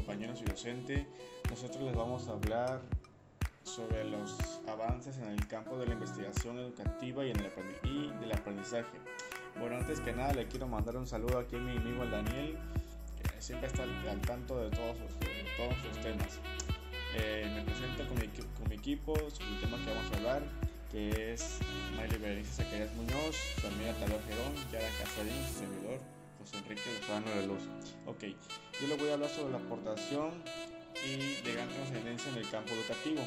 compañeros y docente. Nosotros les vamos a hablar sobre los avances en el campo de la investigación educativa y, en el y del aprendizaje. Bueno, antes que nada le quiero mandar un saludo aquí a mi amigo el Daniel, que siempre está al, tanto de todos, todos los temas. Eh, me presento con mi, con mi equipo sobre el tema que vamos a hablar, que es Mayli Berenice Zacarías Muñoz, su amiga Talor Gerón, Yara Casarín, su servidor, José Enrique Lozano de Luz. Ok, yo le voy a hablar sobre la aportación y de gran trascendencia en el campo educativo.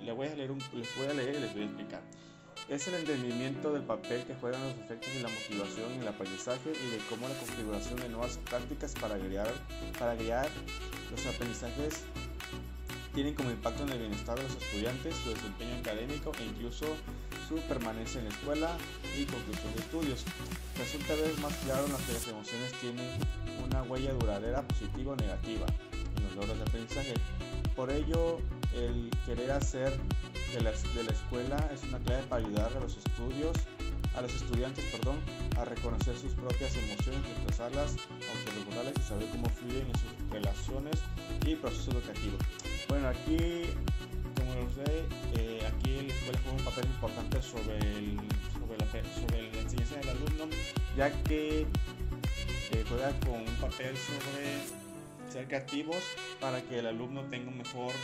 Les voy, a leer les voy a leer y les voy a explicar. Es el entendimiento del papel que juegan los efectos de la motivación en el aprendizaje y de cómo la configuración de nuevas prácticas para guiar, para guiar los aprendizajes tienen como impacto en el bienestar de los estudiantes, su desempeño académico e incluso su permanencia en la escuela y conclusión de estudios. Resulta vez más claro en las que las emociones tienen una huella duradera positiva o negativa en los logros de aprendizaje. Por ello, el querer hacer de la, de la escuela es una clave para ayudar a los estudios a los estudiantes perdón, a reconocer sus propias emociones, expresarlas, autorregulares y saber cómo fluyen en sus relaciones y proceso educativo. Bueno, aquí, como lo sé, eh, ya que juega con un papel sobre ser creativos para que el alumno tenga un mejor,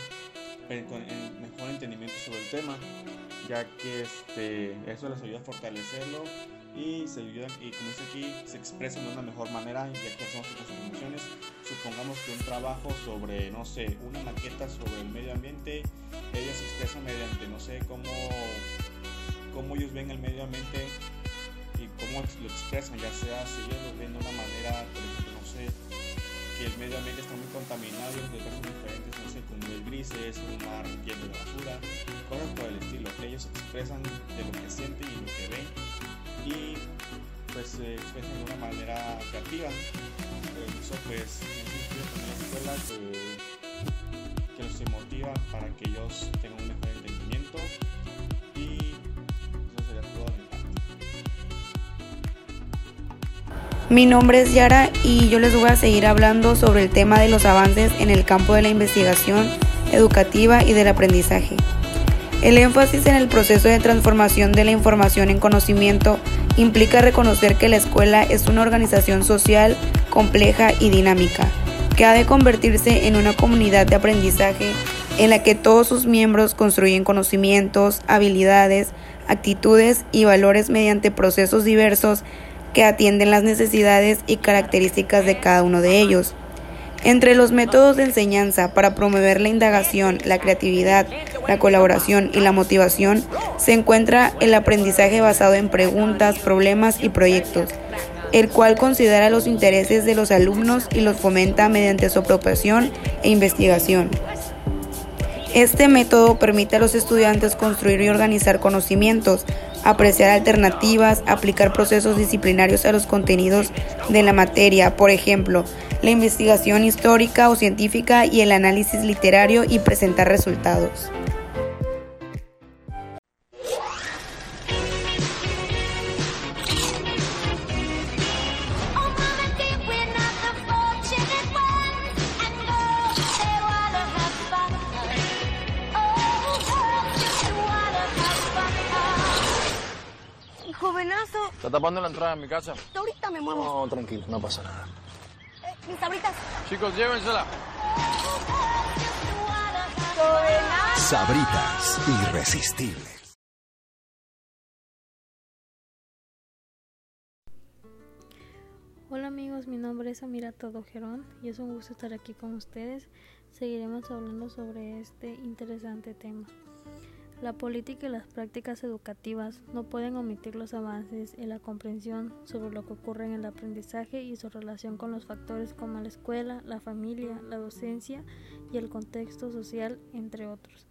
mejor entendimiento sobre el tema, ya que este, eso les ayuda a fortalecerlo y se ayudan y como dice aquí se expresan de una mejor manera ya que hacemos sus emociones supongamos que un trabajo sobre no sé una maqueta sobre el medio ambiente ellos se expresan mediante no sé cómo cómo ellos ven el medio ambiente cómo lo expresan ya sea si ellos lo ven de una manera por ejemplo no sé que el medio ambiente está muy contaminado y los son diferentes no sé como el grises un mar lleno de basura cosas por el estilo ellos expresan de lo que sienten y lo que ven y pues se expresan de una manera creativa. Eso pues en la escuela que, que los motiva para que ellos tengan un mejor entendimiento Mi nombre es Yara y yo les voy a seguir hablando sobre el tema de los avances en el campo de la investigación educativa y del aprendizaje. El énfasis en el proceso de transformación de la información en conocimiento implica reconocer que la escuela es una organización social compleja y dinámica, que ha de convertirse en una comunidad de aprendizaje en la que todos sus miembros construyen conocimientos, habilidades, actitudes y valores mediante procesos diversos que atienden las necesidades y características de cada uno de ellos. Entre los métodos de enseñanza para promover la indagación, la creatividad, la colaboración y la motivación se encuentra el aprendizaje basado en preguntas, problemas y proyectos, el cual considera los intereses de los alumnos y los fomenta mediante su apropiación e investigación. Este método permite a los estudiantes construir y organizar conocimientos, apreciar alternativas, aplicar procesos disciplinarios a los contenidos de la materia, por ejemplo, la investigación histórica o científica y el análisis literario y presentar resultados. Jovenazo. ¿Está tapando la entrada de mi casa? Ahorita me muevo. No, tranquilo, no pasa nada. Eh, mis sabritas. Chicos, llévensela. Sabritas, irresistibles. Hola amigos, mi nombre es Amira Todojerón y es un gusto estar aquí con ustedes. Seguiremos hablando sobre este interesante tema. La política y las prácticas educativas no pueden omitir los avances en la comprensión sobre lo que ocurre en el aprendizaje y su relación con los factores como la escuela, la familia, la docencia y el contexto social, entre otros.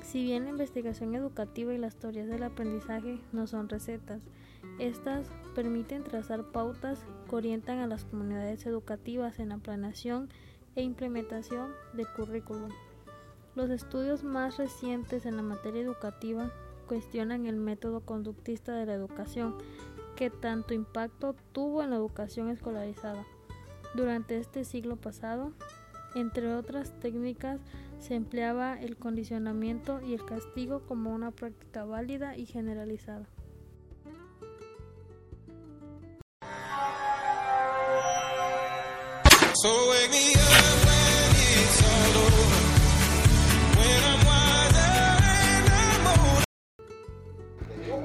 Si bien la investigación educativa y las teorías del aprendizaje no son recetas, estas permiten trazar pautas que orientan a las comunidades educativas en la planeación e implementación del currículum. Los estudios más recientes en la materia educativa cuestionan el método conductista de la educación, que tanto impacto tuvo en la educación escolarizada. Durante este siglo pasado, Entre otras técnicas, se empleaba el condicionamiento y el castigo como una práctica válida y generalizada.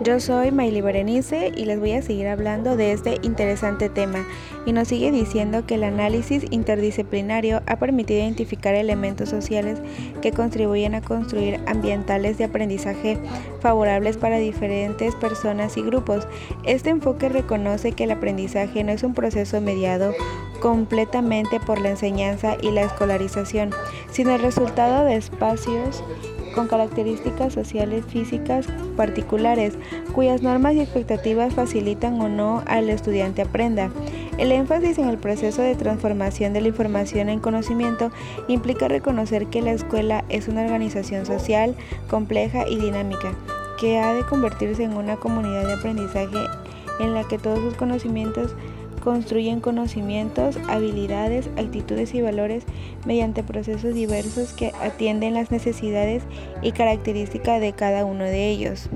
Yo soy Maili Berenice y les voy a seguir hablando de este interesante tema y nos sigue diciendo que el análisis interdisciplinario ha permitido identificar elementos sociales que contribuyen a construir ambientales de aprendizaje favorables para diferentes personas y grupos. Este enfoque reconoce que el aprendizaje no es un proceso mediado completamente por la enseñanza y la escolarización, sino el resultado de espacios con características sociales físicas particulares, cuyas normas y expectativas facilitan o no al estudiante aprenda. El énfasis en el proceso de transformación de la información en conocimiento implica reconocer que la escuela es una organización social compleja y dinámica, que ha de convertirse en una comunidad de aprendizaje en la que todos sus conocimientos construyen conocimientos, habilidades, actitudes y valores mediante procesos diversos que atienden las necesidades y características de cada uno de ellos.